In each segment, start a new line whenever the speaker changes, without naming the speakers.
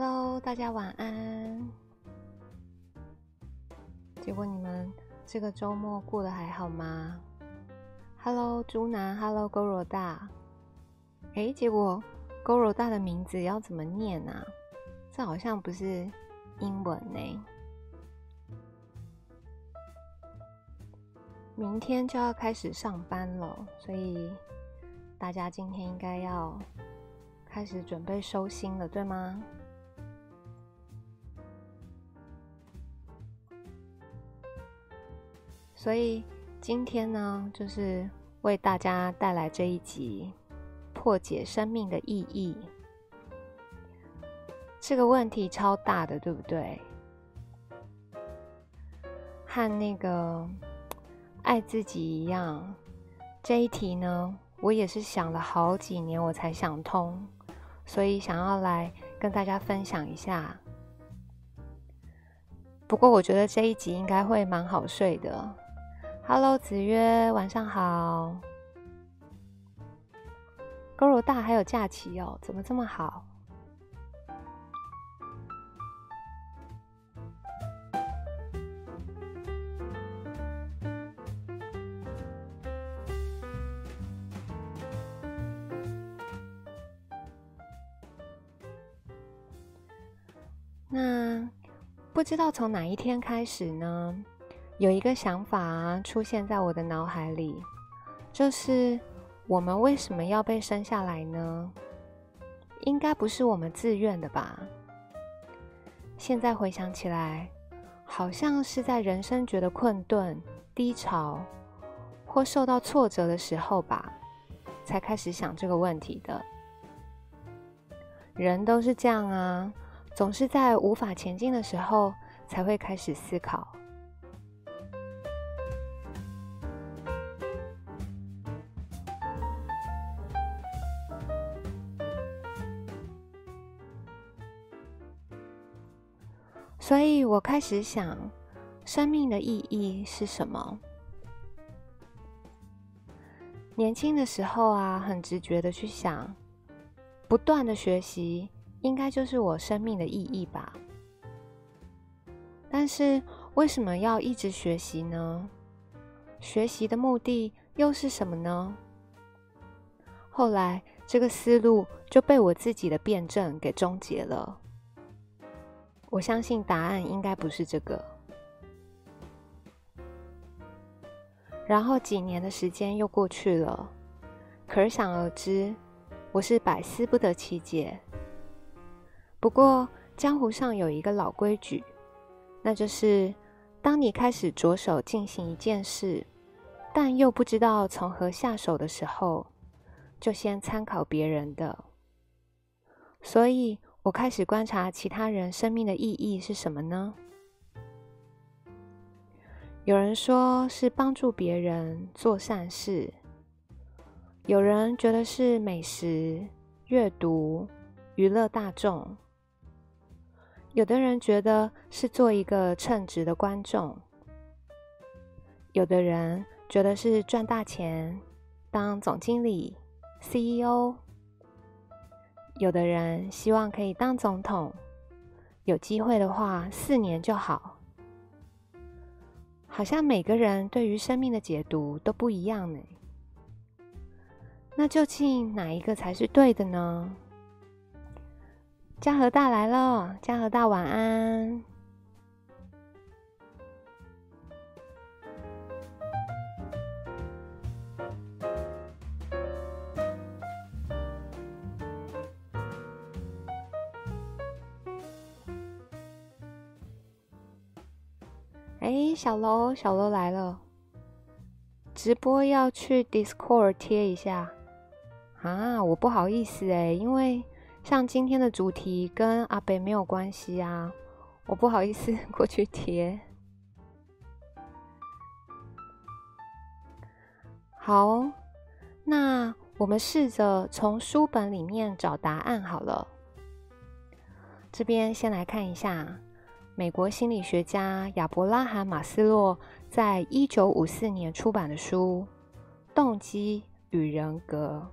Hello，大家晚安。结果你们这个周末过得还好吗？Hello，猪男，Hello，勾罗大。诶，结果勾罗大的名字要怎么念啊？这好像不是英文呢。明天就要开始上班了，所以大家今天应该要开始准备收心了，对吗？所以今天呢，就是为大家带来这一集破解生命的意义。这个问题超大的，对不对？和那个爱自己一样，这一题呢，我也是想了好几年，我才想通，所以想要来跟大家分享一下。不过我觉得这一集应该会蛮好睡的。Hello，子曰，晚上好。勾罗大还有假期哦，怎么这么好？那不知道从哪一天开始呢？有一个想法，出现在我的脑海里，就是我们为什么要被生下来呢？应该不是我们自愿的吧？现在回想起来，好像是在人生觉得困顿、低潮或受到挫折的时候吧，才开始想这个问题的。人都是这样啊，总是在无法前进的时候才会开始思考。所以我开始想，生命的意义是什么？年轻的时候啊，很直觉的去想，不断的学习应该就是我生命的意义吧。但是为什么要一直学习呢？学习的目的又是什么呢？后来这个思路就被我自己的辩证给终结了。我相信答案应该不是这个。然后几年的时间又过去了，可想而知，我是百思不得其解。不过江湖上有一个老规矩，那就是当你开始着手进行一件事，但又不知道从何下手的时候，就先参考别人的。所以。我开始观察其他人生命的意义是什么呢？有人说是帮助别人做善事，有人觉得是美食、阅读、娱乐大众，有的人觉得是做一个称职的观众，有的人觉得是赚大钱，当总经理、CEO。有的人希望可以当总统，有机会的话，四年就好。好像每个人对于生命的解读都不一样呢。那究竟哪一个才是对的呢？嘉禾大来了，嘉禾大晚安。哎，小楼，小楼来了。直播要去 Discord 贴一下啊！我不好意思哎，因为像今天的主题跟阿北没有关系啊，我不好意思 过去贴。好，那我们试着从书本里面找答案好了。这边先来看一下。美国心理学家亚伯拉罕·马斯洛在一九五四年出版的书《动机与人格》。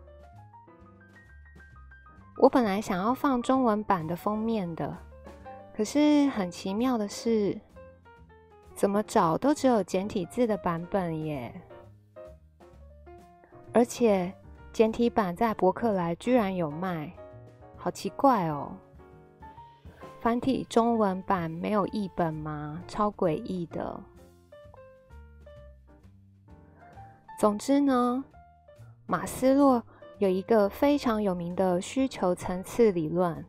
我本来想要放中文版的封面的，可是很奇妙的是，怎么找都只有简体字的版本耶。而且简体版在博客来居然有卖，好奇怪哦！繁体中文版没有译本吗？超诡异的。总之呢，马斯洛有一个非常有名的需求层次理论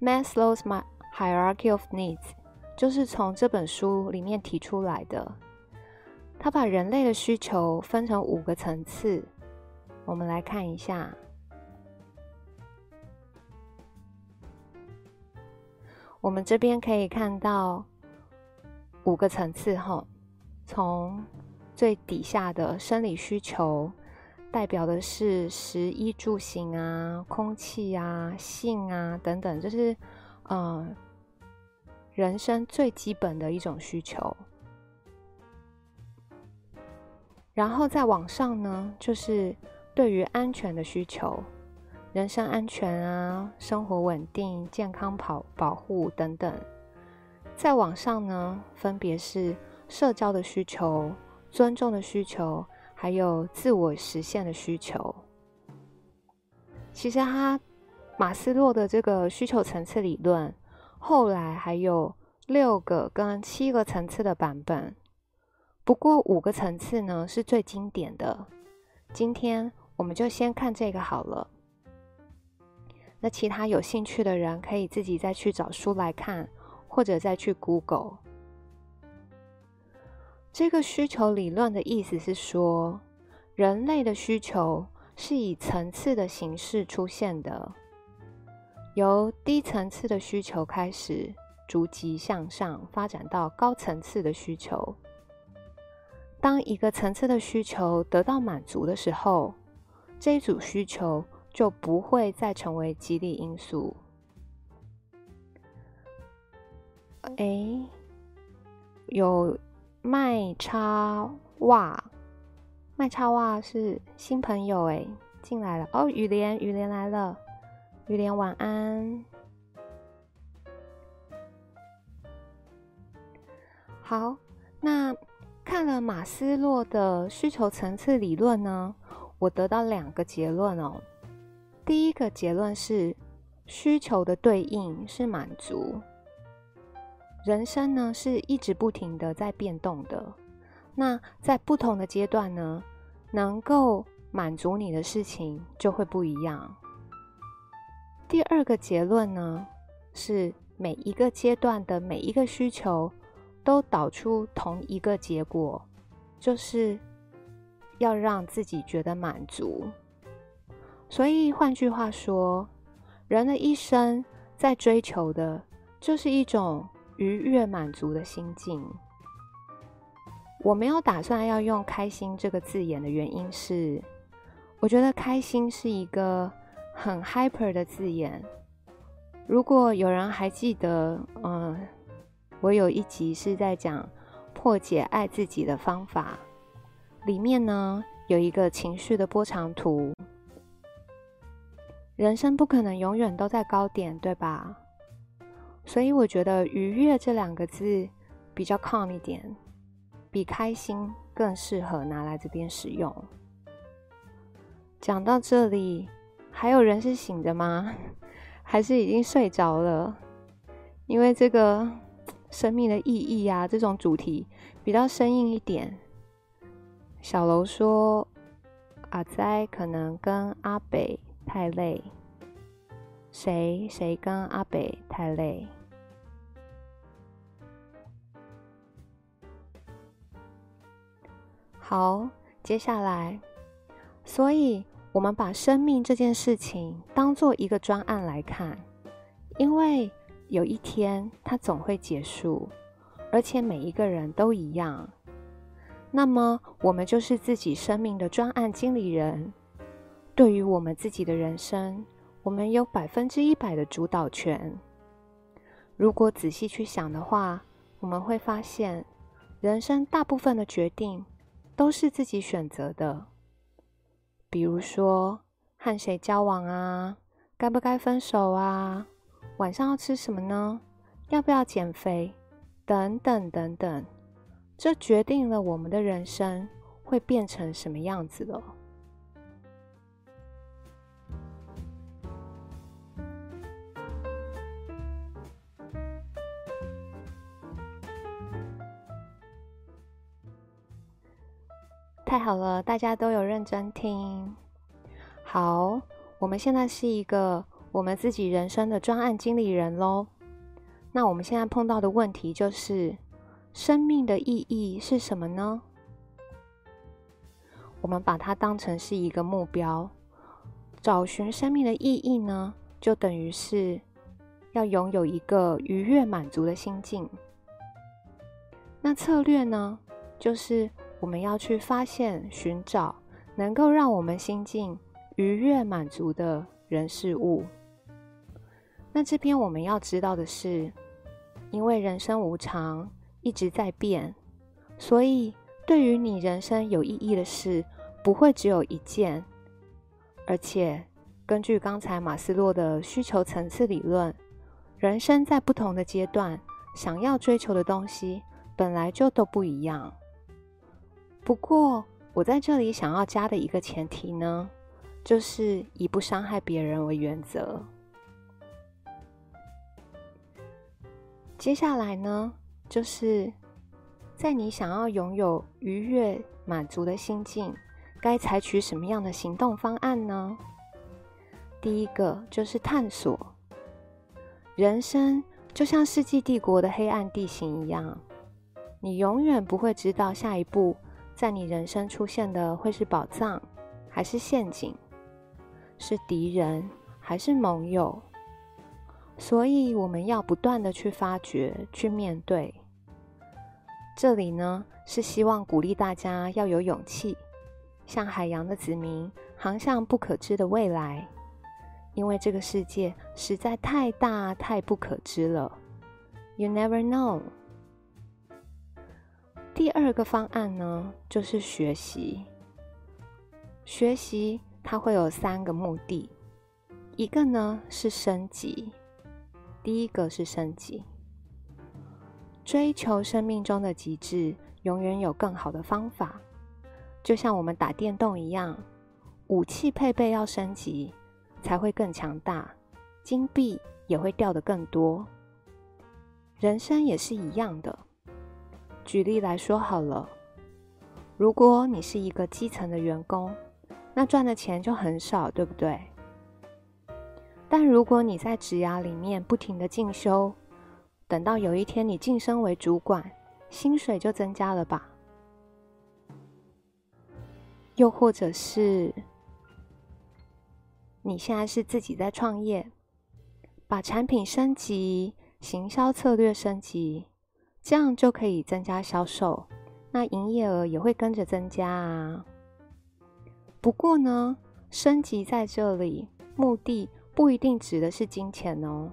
，Maslow's Hierarchy of Needs，就是从这本书里面提出来的。他把人类的需求分成五个层次。我们来看一下，我们这边可以看到五个层次哈，从最底下的生理需求，代表的是食衣住行啊、空气啊、性啊等等，这是嗯、呃、人生最基本的一种需求。然后再往上呢，就是。对于安全的需求，人身安全啊，生活稳定、健康保保护等等。再往上呢，分别是社交的需求、尊重的需求，还有自我实现的需求。其实他马斯洛的这个需求层次理论，后来还有六个跟七个层次的版本。不过五个层次呢，是最经典的。今天。我们就先看这个好了。那其他有兴趣的人可以自己再去找书来看，或者再去 Google。这个需求理论的意思是说，人类的需求是以层次的形式出现的，由低层次的需求开始，逐级向上发展到高层次的需求。当一个层次的需求得到满足的时候，这一组需求就不会再成为激励因素。哎，有麦叉袜，麦叉袜是新朋友哎，进来了哦。雨莲，雨莲来了，雨莲晚安。好，那看了马斯洛的需求层次理论呢，我得到两个结论哦。第一个结论是，需求的对应是满足。人生呢是一直不停的在变动的，那在不同的阶段呢，能够满足你的事情就会不一样。第二个结论呢是，每一个阶段的每一个需求都导出同一个结果，就是。要让自己觉得满足，所以换句话说，人的一生在追求的就是一种愉悦满足的心境。我没有打算要用“开心”这个字眼的原因是，我觉得“开心”是一个很 hyper 的字眼。如果有人还记得，嗯，我有一集是在讲破解爱自己的方法。里面呢，有一个情绪的波长图。人生不可能永远都在高点，对吧？所以我觉得“愉悦”这两个字比较 calm 一点，比开心更适合拿来这边使用。讲到这里，还有人是醒着吗？还是已经睡着了？因为这个生命的意义啊，这种主题比较生硬一点。小楼说：“阿哉可能跟阿北太累。谁谁跟阿北太累？好，接下来，所以我们把生命这件事情当做一个专案来看，因为有一天它总会结束，而且每一个人都一样。”那么，我们就是自己生命的专案经理人。对于我们自己的人生，我们有百分之一百的主导权。如果仔细去想的话，我们会发现，人生大部分的决定都是自己选择的。比如说，和谁交往啊，该不该分手啊？晚上要吃什么呢？要不要减肥？等等等等，这决定了我们的人生会变成什么样子了。太好了，大家都有认真听。好，我们现在是一个我们自己人生的专案经理人喽。那我们现在碰到的问题就是，生命的意义是什么呢？我们把它当成是一个目标，找寻生命的意义呢，就等于是要拥有一个愉悦满足的心境。那策略呢，就是我们要去发现、寻找能够让我们心境愉悦满足的人事物。那这边我们要知道的是，因为人生无常，一直在变，所以对于你人生有意义的事，不会只有一件。而且，根据刚才马斯洛的需求层次理论，人生在不同的阶段，想要追求的东西本来就都不一样。不过，我在这里想要加的一个前提呢，就是以不伤害别人为原则。接下来呢，就是在你想要拥有愉悦满足的心境，该采取什么样的行动方案呢？第一个就是探索。人生就像世纪帝国的黑暗地形一样，你永远不会知道下一步在你人生出现的会是宝藏，还是陷阱，是敌人，还是盟友。所以我们要不断的去发掘、去面对。这里呢，是希望鼓励大家要有勇气，像海洋的子民，航向不可知的未来。因为这个世界实在太大、太不可知了。You never know。第二个方案呢，就是学习。学习它会有三个目的，一个呢是升级。第一个是升级，追求生命中的极致，永远有更好的方法。就像我们打电动一样，武器配备要升级，才会更强大，金币也会掉得更多。人生也是一样的。举例来说好了，如果你是一个基层的员工，那赚的钱就很少，对不对？但如果你在职涯里面不停的进修，等到有一天你晋升为主管，薪水就增加了吧？又或者是你现在是自己在创业，把产品升级、行销策略升级，这样就可以增加销售，那营业额也会跟着增加啊。不过呢，升级在这里目的。不一定指的是金钱哦，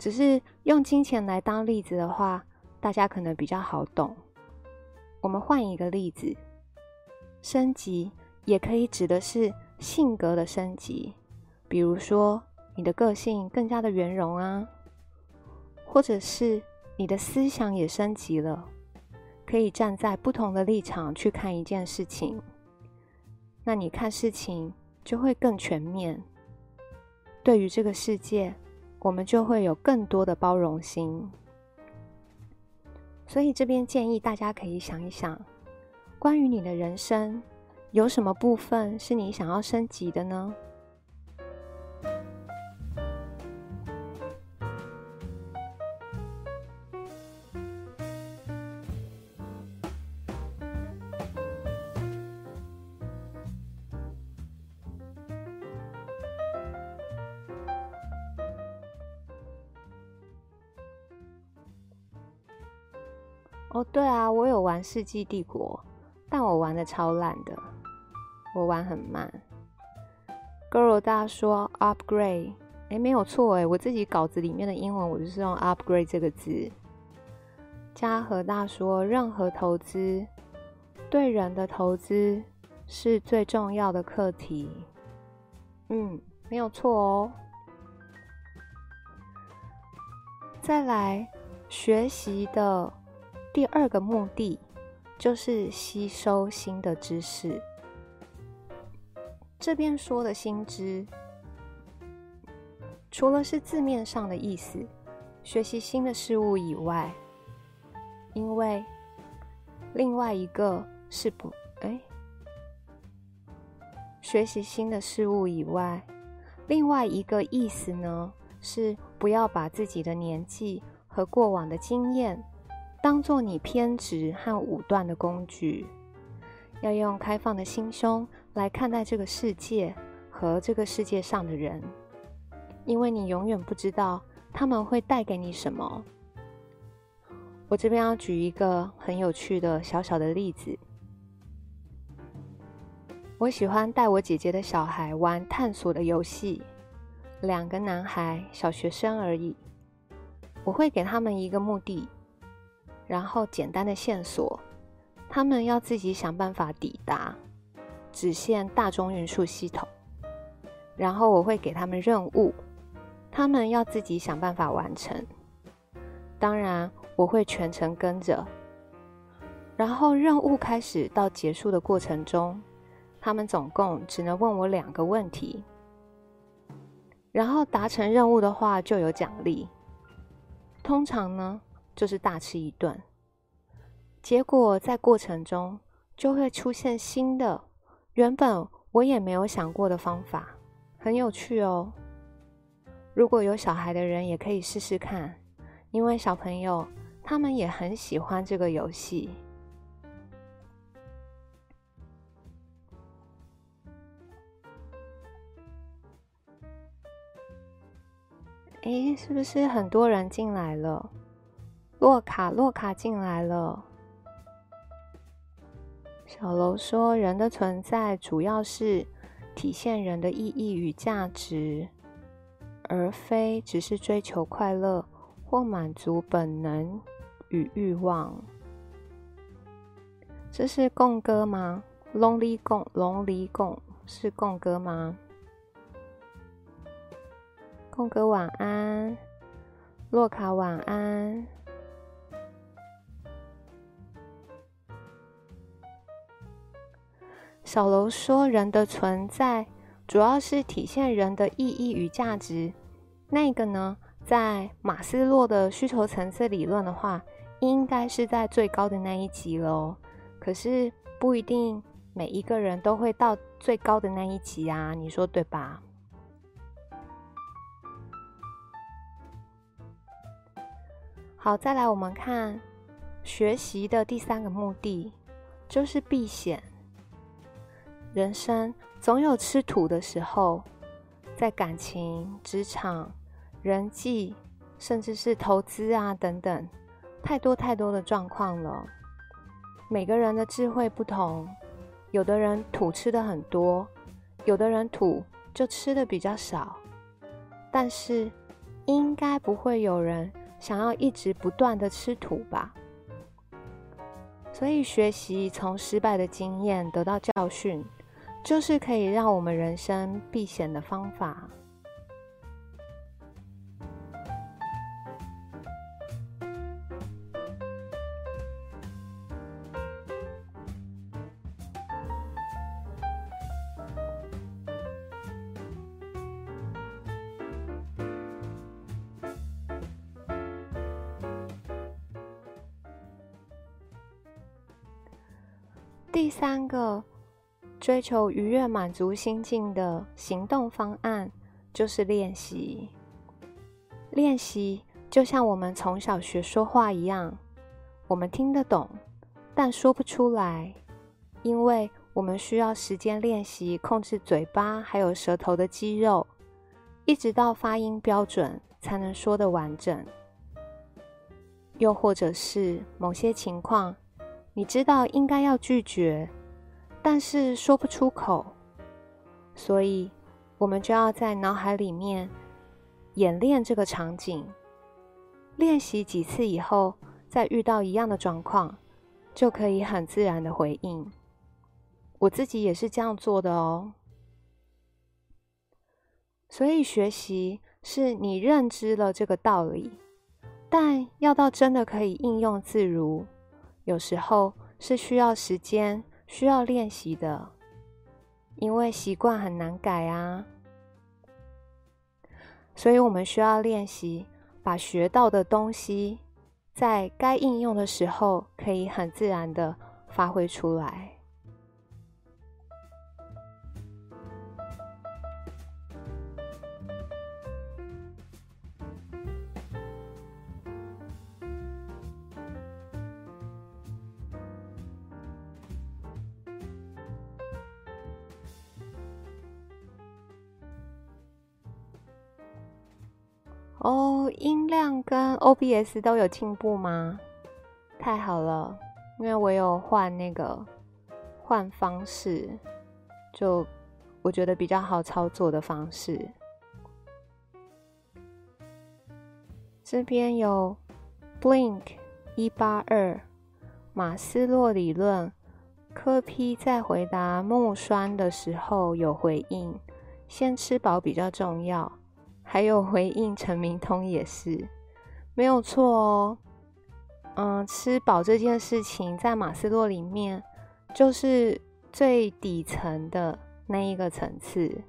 只是用金钱来当例子的话，大家可能比较好懂。我们换一个例子，升级也可以指的是性格的升级，比如说你的个性更加的圆融啊，或者是你的思想也升级了，可以站在不同的立场去看一件事情，那你看事情就会更全面。对于这个世界，我们就会有更多的包容心。所以这边建议大家可以想一想，关于你的人生，有什么部分是你想要升级的呢？哦，对啊，我有玩《世纪帝国》，但我玩的超烂的，我玩很慢。Girl 大说 upgrade，哎，没有错哎，我自己稿子里面的英文我就是用 upgrade 这个字。嘉禾大说，任何投资对人的投资是最重要的课题。嗯，没有错哦。再来，学习的第二个目的就是吸收新的知识。这边说的新知，除了是字面上的意思，学习新的事物以外，因为另外一个是不，哎，学习新的事物以外，另外一个意思呢，是不要把自己的年纪和过往的经验当做你偏执和武断的工具，要用开放的心胸来看待这个世界和这个世界上的人，因为你永远不知道他们会带给你什么。我这边要举一个很有趣的小小的例子，我喜欢带我姐姐的小孩玩探索的游戏。两个男孩，小学生而已。我会给他们一个目的，然后简单的线索，他们要自己想办法抵达，只限大众运输系统。然后我会给他们任务，他们要自己想办法完成。当然，我会全程跟着。然后任务开始到结束的过程中，他们总共只能问我两个问题。然后达成任务的话就有奖励，通常呢就是大吃一顿。结果在过程中就会出现新的，原本我也没有想过的方法，很有趣哦。如果有小孩的人也可以试试看，因为小朋友他们也很喜欢这个游戏。诶，是不是很多人进来了？洛卡，洛卡进来了。小楼说：“人的存在主要是体现人的意义与价值，而非只是追求快乐或满足本能与欲望。”这是共歌吗？Lonely 共，Lonely 共是共歌吗？凤哥晚安，洛卡晚安。小楼说：“人的存在主要是体现人的意义与价值。那个呢，在马斯洛的需求层次理论的话，应该是在最高的那一级喽。可是不一定每一个人都会到最高的那一级啊，你说对吧？”好，再来我们看学习的第三个目的，就是避险。人生总有吃土的时候，在感情、职场、人际，甚至是投资啊等等，太多太多的状况了。每个人的智慧不同，有的人土吃的很多，有的人土就吃的比较少，但是应该不会有人。想要一直不断的吃土吧，所以学习从失败的经验得到教训，就是可以让我们人生避险的方法。追求愉悦、满足心境的行动方案就是练习。练习就像我们从小学说话一样，我们听得懂，但说不出来，因为我们需要时间练习控制嘴巴还有舌头的肌肉，一直到发音标准才能说得完整。又或者是某些情况。你知道应该要拒绝，但是说不出口，所以我们就要在脑海里面演练这个场景，练习几次以后，再遇到一样的状况，就可以很自然的回应。我自己也是这样做的哦。所以学习是你认知了这个道理，但要到真的可以应用自如，有时候是需要时间、需要练习的，因为习惯很难改啊。所以我们需要练习，把学到的东西，在该应用的时候，可以很自然的发挥出来。哦，音量跟 OBS 都有进步吗？太好了，因为我有换那个换方式，就我觉得比较好操作的方式。这边有 Blink 一八二马斯洛理论，柯 P 在回答木栓的时候有回应，先吃饱比较重要。还有回应陈明通也是没有错哦。嗯，吃饱这件事情在马斯洛里面就是最底层的那一个层次。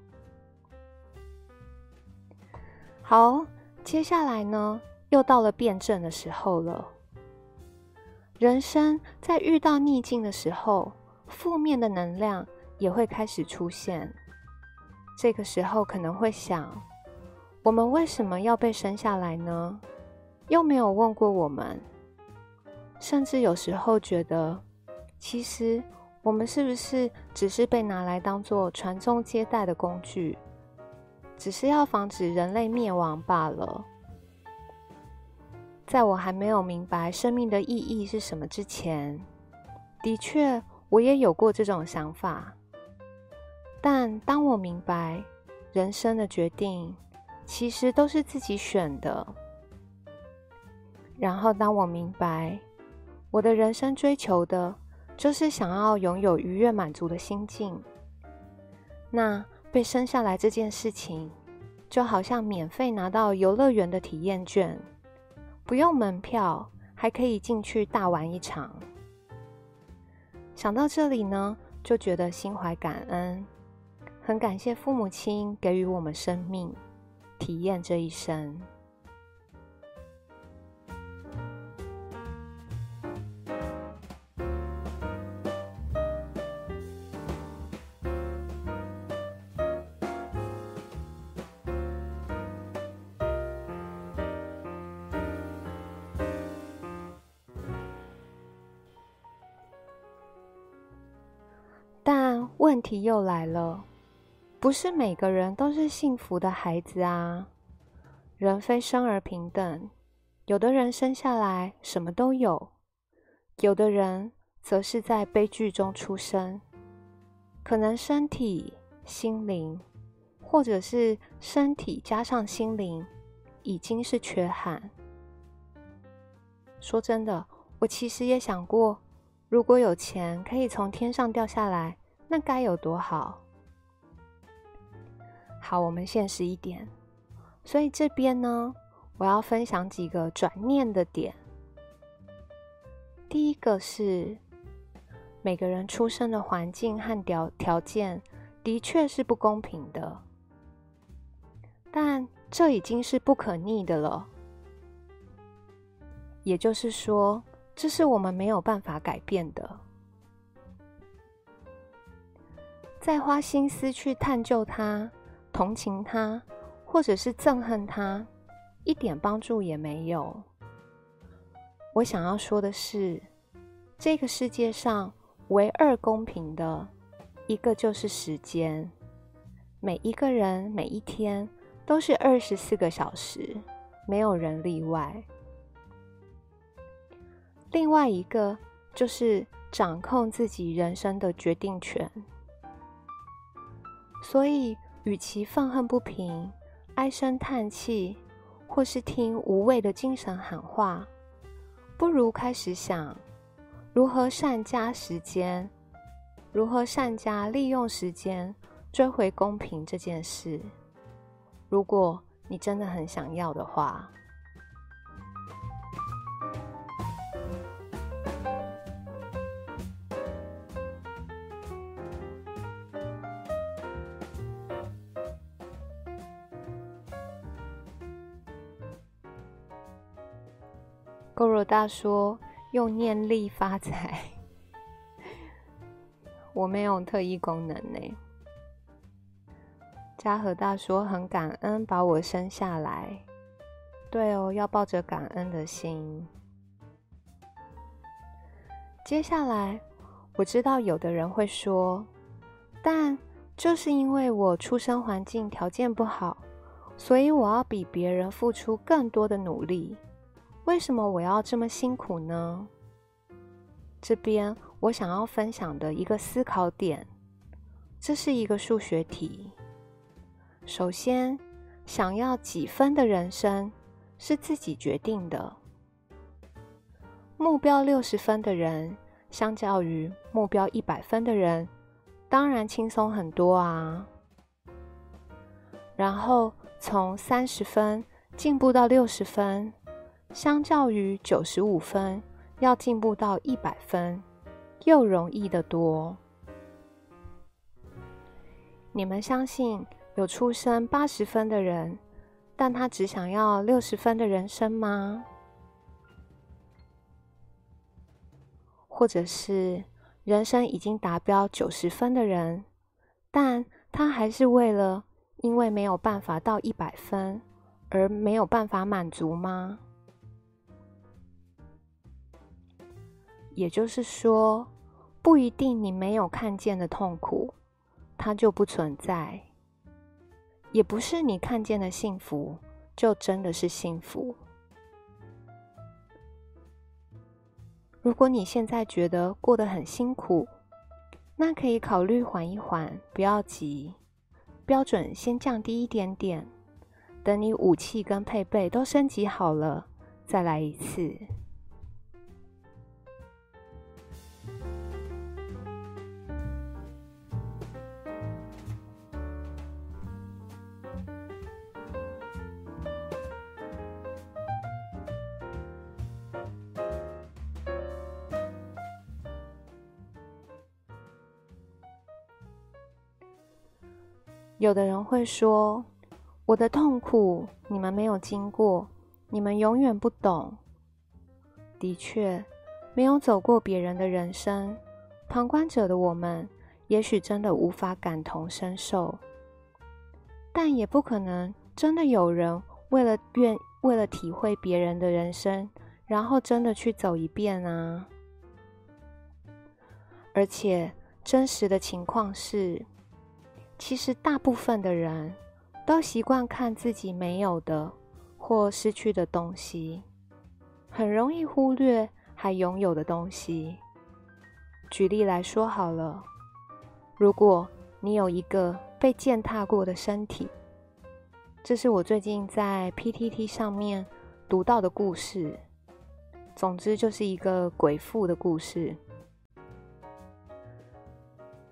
好，接下来呢，又到了辩证的时候了。人生在遇到逆境的时候，负面的能量也会开始出现。这个时候可能会想。我们为什么要被生下来呢？又没有问过我们，甚至有时候觉得，其实我们是不是只是被拿来当做传宗接代的工具，只是要防止人类灭亡罢了。在我还没有明白生命的意义是什么之前，的确我也有过这种想法。但当我明白人生的决定，其实都是自己选的。然后，当我明白我的人生追求的，就是想要拥有愉悦满足的心境，那被生下来这件事情，就好像免费拿到游乐园的体验券，不用门票，还可以进去大玩一场。想到这里呢，就觉得心怀感恩，很感谢父母亲给予我们生命。体验这一生。但问题又来了。不是每个人都是幸福的孩子啊！人非生而平等，有的人生下来什么都有，有的人则是在悲剧中出生，可能身体、心灵，或者是身体加上心灵，已经是缺憾。说真的，我其实也想过，如果有钱可以从天上掉下来，那该有多好。好，我们现实一点。所以这边呢，我要分享几个转念的点。第一个是，每个人出生的环境和条条件的确是不公平的，但这已经是不可逆的了。也就是说，这是我们没有办法改变的。再花心思去探究它。同情他，或者是憎恨他，一点帮助也没有。我想要说的是，这个世界上唯二公平的，一个就是时间。每一个人每一天都是二十四个小时，没有人例外。另外一个就是掌控自己人生的决定权。所以。与其愤恨不平、唉声叹气，或是听无谓的精神喊话，不如开始想如何善加时间，如何善加利用时间，追回公平这件事。如果你真的很想要的话。高若大说：“用念力发财。”我没有特异功能呢。嘉禾大说：“很感恩把我生下来。”对哦，要抱着感恩的心。接下来，我知道有的人会说：“但就是因为我出生环境条件不好，所以我要比别人付出更多的努力。为什么我要这么辛苦呢？”这边我想要分享的一个思考点，这是一个数学题。首先，想要几分的人生是自己决定的。目标六十分的人，相较于目标一百分的人，当然轻松很多啊。然后从三十分进步到六十分，相较于九十五分要进步到一百分，又容易得多。你们相信有出生八十分的人，但他只想要六十分的人生吗？或者是人生已经达标九十分的人，但他还是为了因为没有办法到一百分而没有办法满足吗？也就是说，不一定你没有看见的痛苦，它就不存在；也不是你看见的幸福，就真的是幸福。如果你现在觉得过得很辛苦，那可以考虑缓一缓，不要急，标准先降低一点点，等你武器跟配备都升级好了，再来一次。有的人会说：“我的痛苦你们没有经过，你们永远不懂。”的确，没有走过别人的人生，旁观者的我们也许真的无法感同身受。但也不可能真的有人为了愿为了体会别人的人生，然后真的去走一遍啊！而且真实的情况是。其实，大部分的人都习惯看自己没有的或失去的东西，很容易忽略还拥有的东西。举例来说好了，如果你有一个被践踏过的身体，这是我最近在 PTT 上面读到的故事。总之，就是一个鬼父的故事。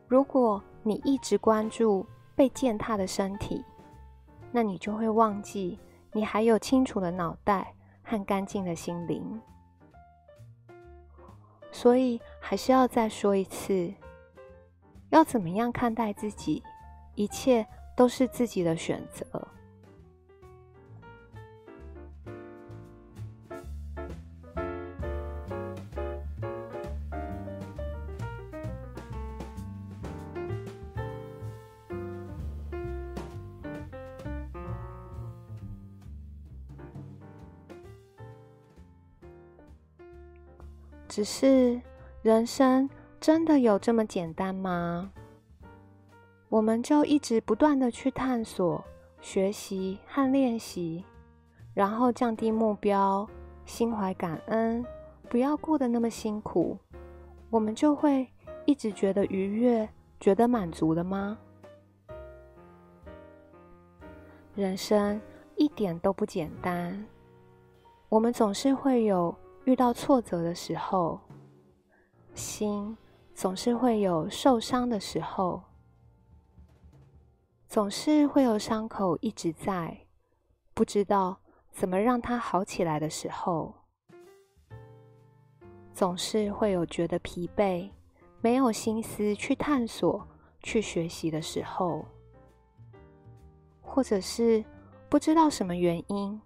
如果你一直关注被践踏的身体，那你就会忘记你还有清楚的脑袋和干净的心灵。所以还是要再说一次，要怎么样看待自己，一切都是自己的选择。是人生真的有这么简单吗？我们就一直不断的去探索、学习和练习，然后降低目标，心怀感恩，不要过得那么辛苦，我们就会一直觉得愉悦、觉得满足了吗？人生一点都不简单，我们总是会有。遇到挫折的时候，心总是会有受伤的时候，总是会有伤口一直在，不知道怎么让它好起来的时候，总是会有觉得疲惫、没有心思去探索、去学习的时候，或者是不知道什么原因，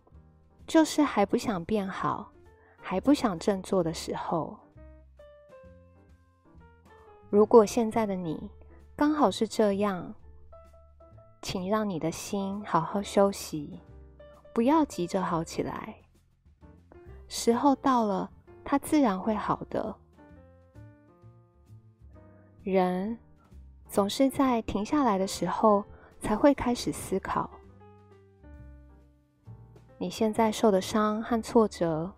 就是还不想变好。还不想振作的时候。如果现在的你刚好是这样，请让你的心好好休息，不要急着好起来。时候到了，它自然会好的。人总是在停下来的时候才会开始思考。你现在受的伤和挫折，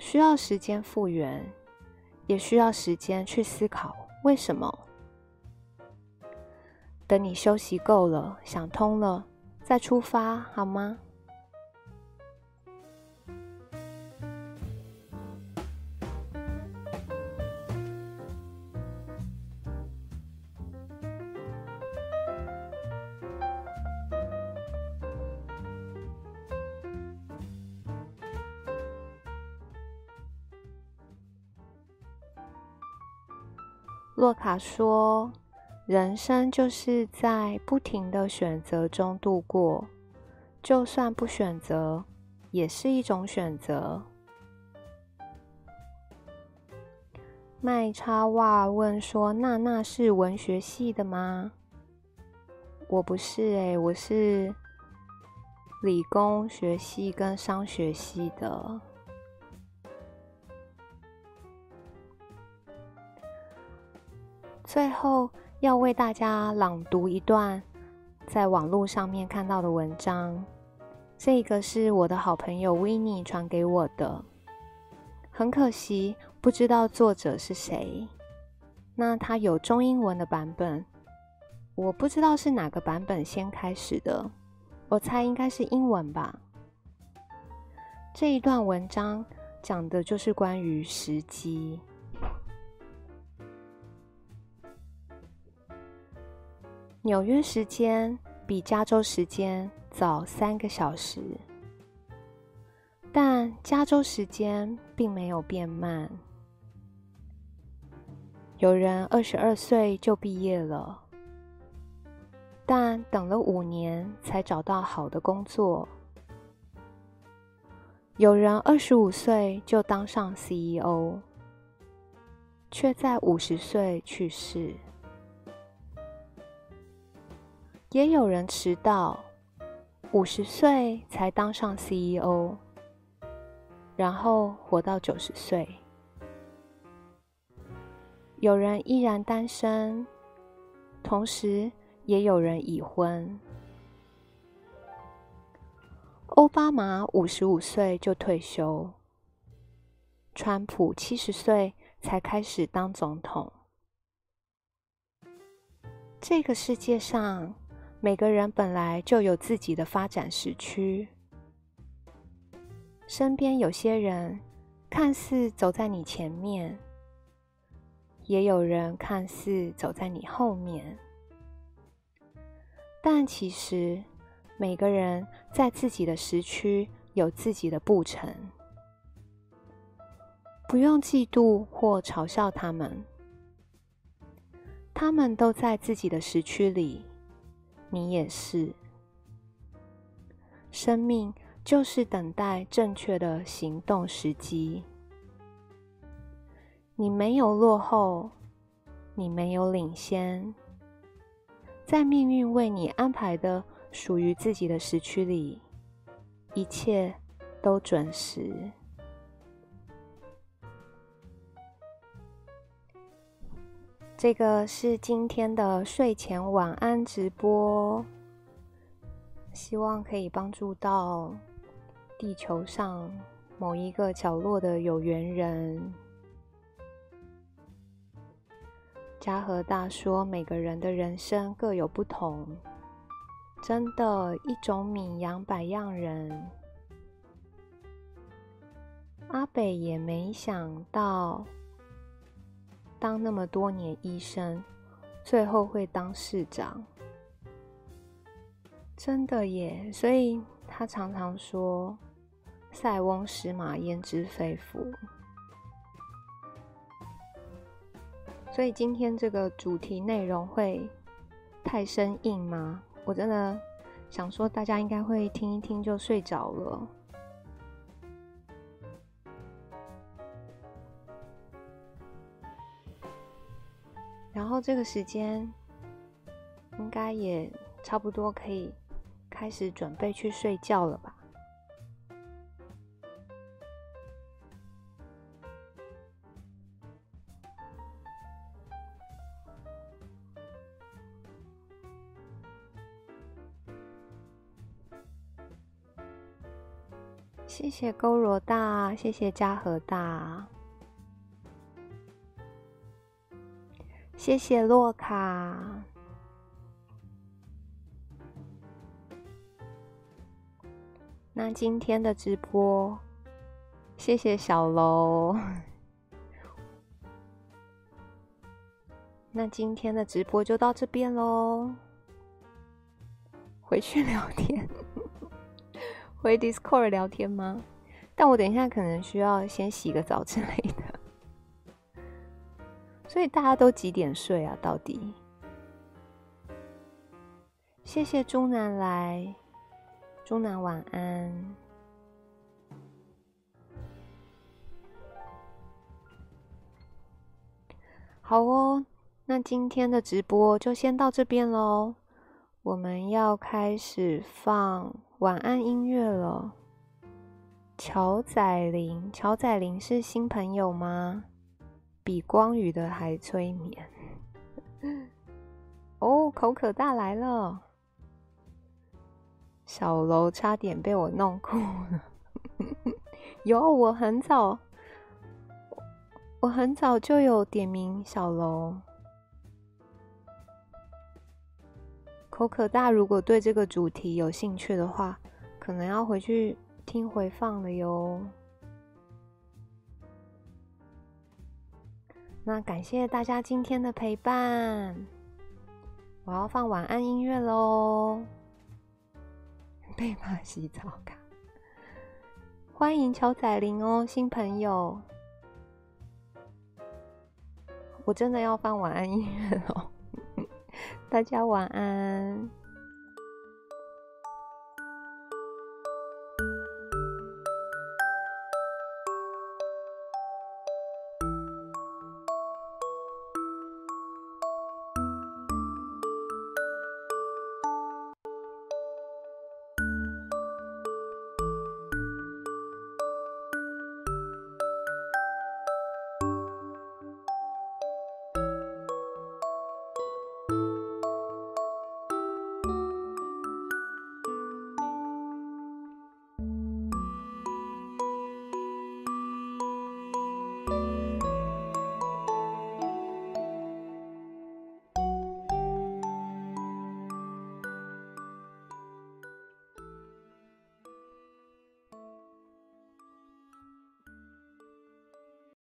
需要时间复原，也需要时间去思考为什么。等你休息够了，想通了，再出发，好吗？洛卡说：“人生就是在不停的选择中度过，就算不选择，也是一种选择。”麦叉哇问说：“娜娜是文学系的吗？”我不是诶，我是理工学系跟商学系的。最后要为大家朗读一段在网络上面看到的文章，这个是我的好朋友 Winnie 传给我的，很可惜不知道作者是谁。那他有中英文的版本，我不知道是哪个版本先开始的，我猜应该是英文吧。这一段文章讲的就是关于时机。纽约时间比加州时间早三个小时，但加州时间并没有变慢。有人二十二岁就毕业了，但等了五年才找到好的工作。有人二十五岁就当上 CEO，却在五十岁去世。也有人迟到，五十岁才当上 CEO，然后活到九十岁。有人依然单身，同时也有人已婚。欧巴马五十五岁就退休，川普七十岁才开始当总统。这个世界上，每个人本来就有自己的发展时区，身边有些人看似走在你前面，也有人看似走在你后面，但其实每个人在自己的时区有自己的步程，不用嫉妒或嘲笑他们，他们都在自己的时区里。你也是，生命就是等待正确的行动时机。你没有落后，你没有领先，在命运为你安排的属于自己的时区里，一切都准时。这个是今天的睡前晚安直播，希望可以帮助到地球上某一个角落的有缘人。嘉禾大说：“每个人的人生各有不同，真的，一种米养百样人。”阿北也没想到。当那么多年医生，最后会当市长，真的耶！所以他常常说“塞翁失马，焉知非福”。所以今天这个主题内容会太生硬吗？我真的想说，大家应该会听一听就睡着了。然后这个时间应该也差不多可以开始准备去睡觉了吧。谢谢勾罗大，谢谢嘉禾大，谢谢洛卡。那今天的直播，谢谢小楼。那今天的直播就到这边喽，回去聊天。回 Discord 聊天吗？但我等一下可能需要先洗个澡之类的。所以大家都几点睡啊？到底？谢谢中南来，中南晚安。好哦，那今天的直播就先到这边喽。我们要开始放。晚安音乐了，乔仔林，乔仔林是新朋友吗？比光宇的还催眠。哦，口可大来了，小楼差点被我弄哭了。有，我很早，我很早就有点名小楼。口可大，如果对这个主题有兴趣的话，可能要回去听回放了哟。那感谢大家今天的陪伴，我要放晚安音乐喽。被骂洗澡卡，欢迎乔仔玲哦，新朋友，我真的要放晚安音乐喽。大家晚安。